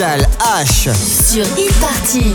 Pascal H. Sur e-party.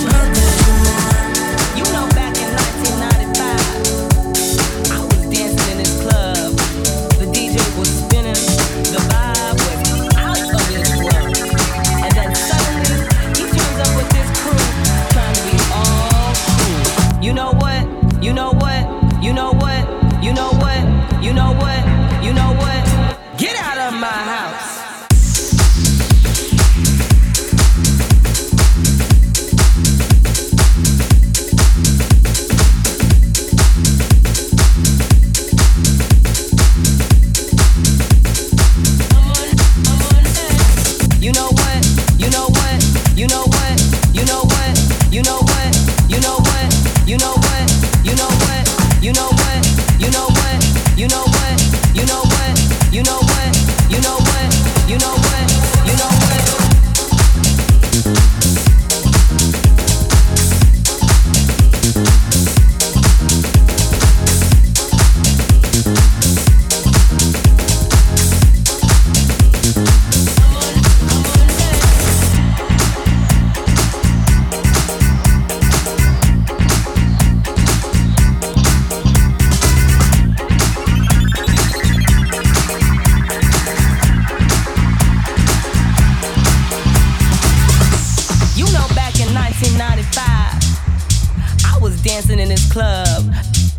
1995, I was dancing in this club.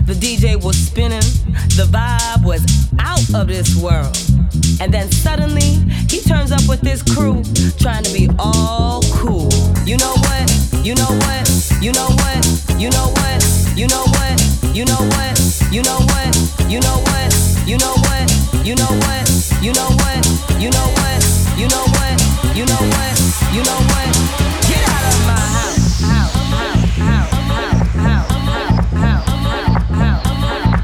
The DJ was spinning, the vibe was out of this world. And then suddenly, he turns up with this crew, trying to be all cool. You know what? You know what? You know what? You know what? You know what? You know what? You know what? You know what? You know what? You know what? You know what? You know what?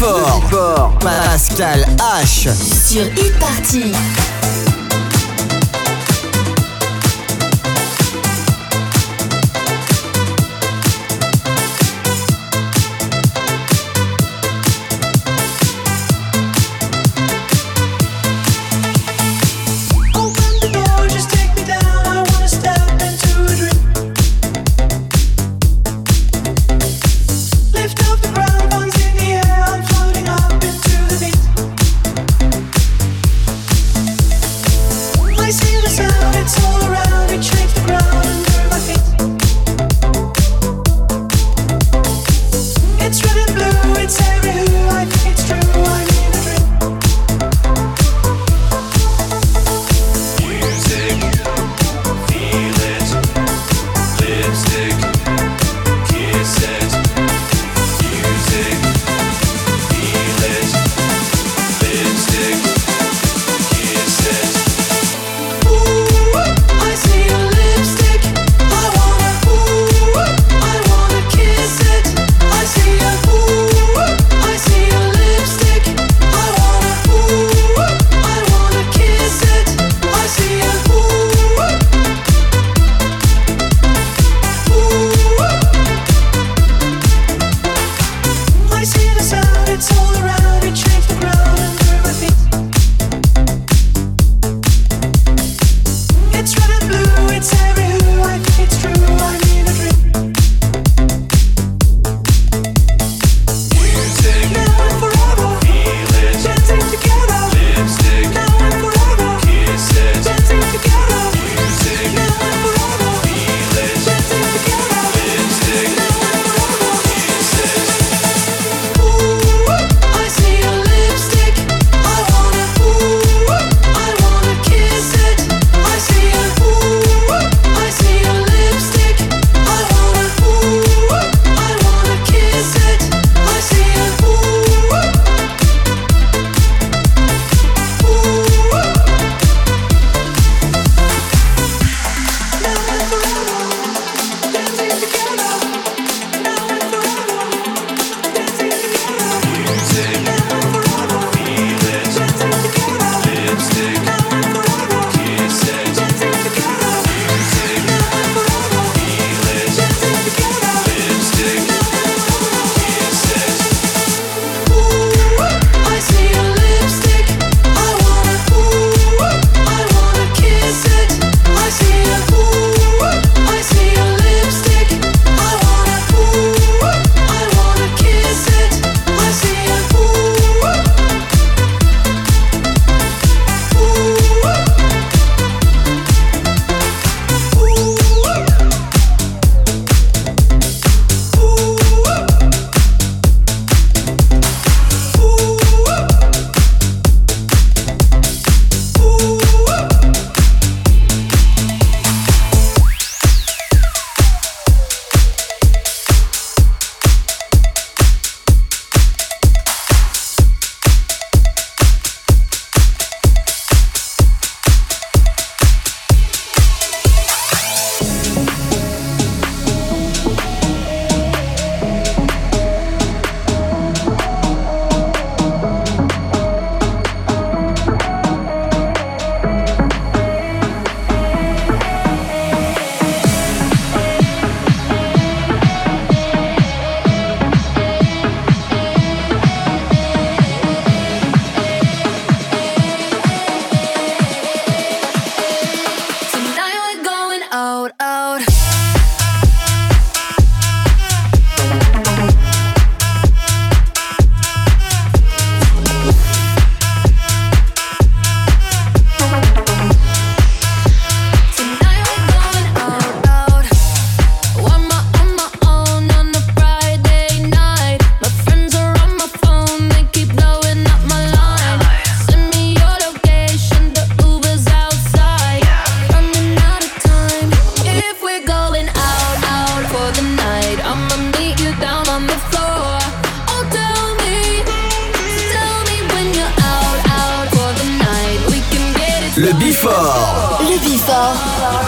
Le Bifort. Pascal H. Sur Hit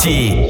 party.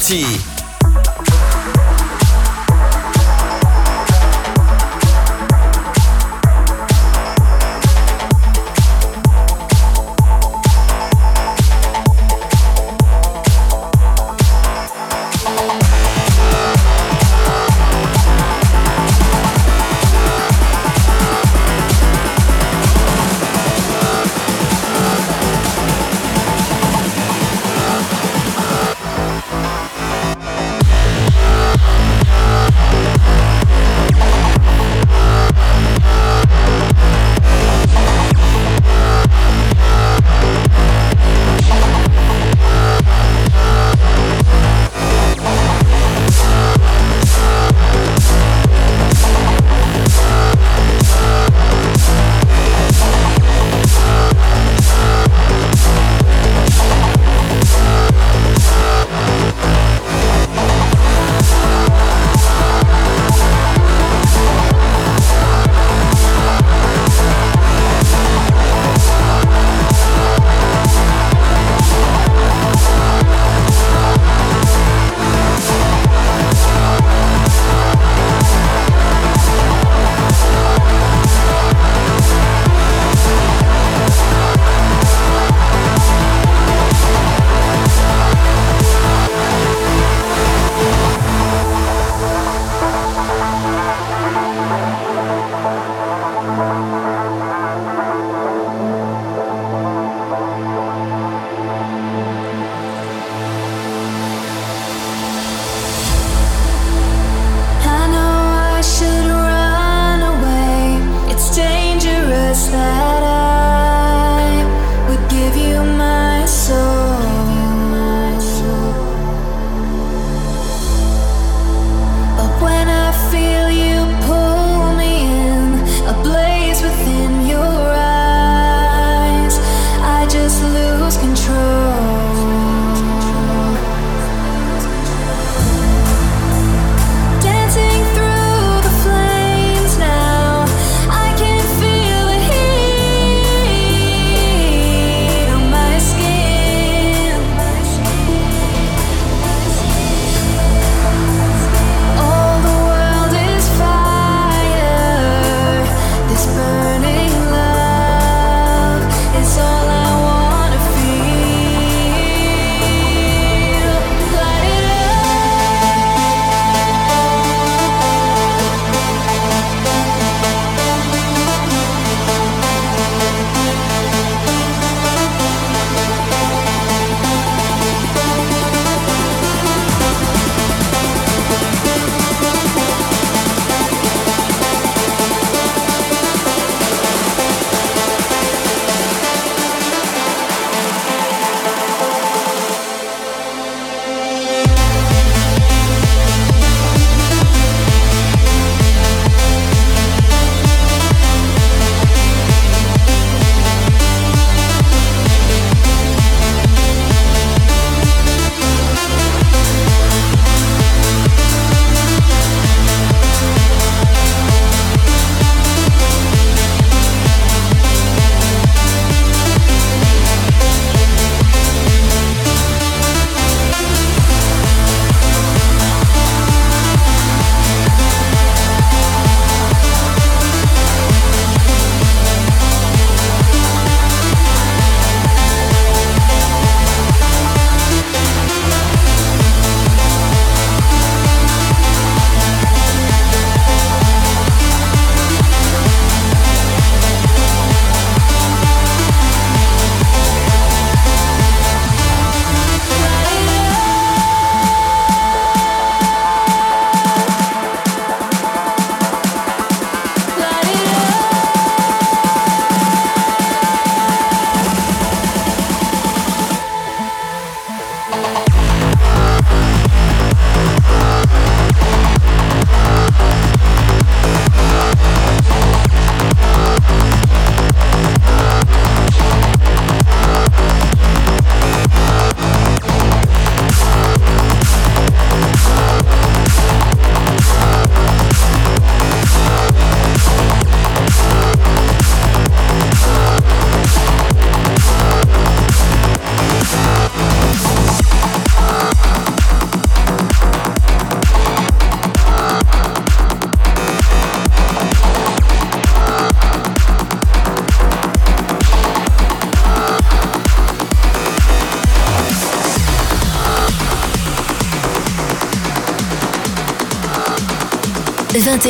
Sur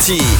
气